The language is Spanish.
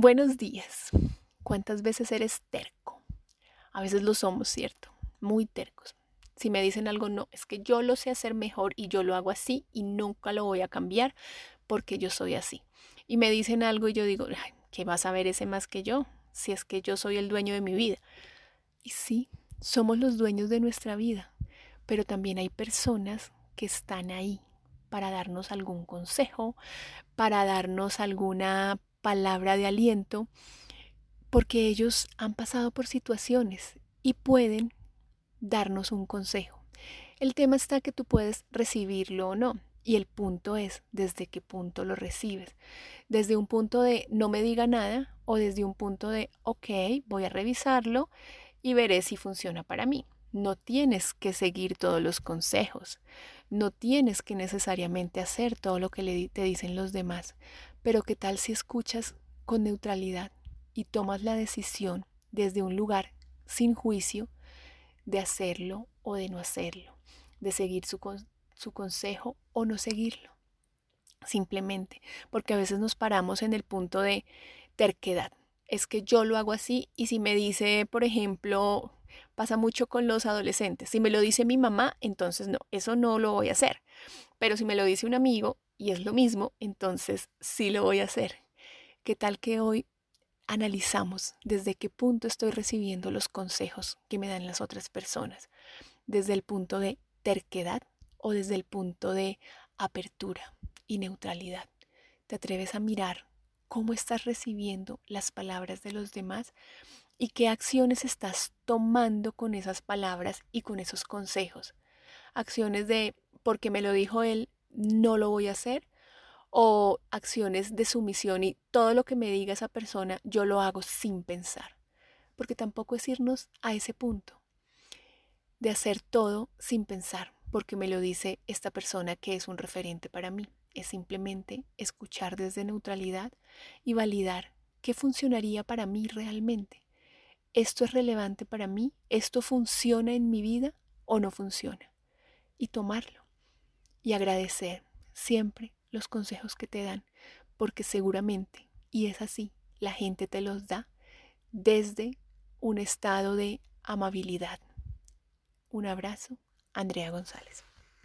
Buenos días. ¿Cuántas veces eres terco? A veces lo somos, ¿cierto? Muy tercos. Si me dicen algo, no, es que yo lo sé hacer mejor y yo lo hago así y nunca lo voy a cambiar porque yo soy así. Y me dicen algo y yo digo, ¿qué vas a ver ese más que yo? Si es que yo soy el dueño de mi vida. Y sí, somos los dueños de nuestra vida, pero también hay personas que están ahí para darnos algún consejo, para darnos alguna palabra de aliento, porque ellos han pasado por situaciones y pueden darnos un consejo. El tema está que tú puedes recibirlo o no. Y el punto es desde qué punto lo recibes. Desde un punto de no me diga nada o desde un punto de ok, voy a revisarlo y veré si funciona para mí. No tienes que seguir todos los consejos, no tienes que necesariamente hacer todo lo que te dicen los demás, pero ¿qué tal si escuchas con neutralidad y tomas la decisión desde un lugar sin juicio de hacerlo o de no hacerlo, de seguir su, su consejo o no seguirlo? Simplemente, porque a veces nos paramos en el punto de terquedad. Es que yo lo hago así y si me dice, por ejemplo, Pasa mucho con los adolescentes. Si me lo dice mi mamá, entonces no, eso no lo voy a hacer. Pero si me lo dice un amigo y es lo mismo, entonces sí lo voy a hacer. ¿Qué tal que hoy analizamos desde qué punto estoy recibiendo los consejos que me dan las otras personas? ¿Desde el punto de terquedad o desde el punto de apertura y neutralidad? ¿Te atreves a mirar cómo estás recibiendo las palabras de los demás y qué acciones estás tomando con esas palabras y con esos consejos. Acciones de, porque me lo dijo él, no lo voy a hacer, o acciones de sumisión y todo lo que me diga esa persona yo lo hago sin pensar, porque tampoco es irnos a ese punto de hacer todo sin pensar, porque me lo dice esta persona que es un referente para mí. Es simplemente escuchar desde neutralidad y validar qué funcionaría para mí realmente ¿esto es relevante para mí? ¿Esto funciona en mi vida o no funciona? Y tomarlo y agradecer siempre los consejos que te dan, porque seguramente, y es así, la gente te los da desde un estado de amabilidad. Un abrazo, Andrea González.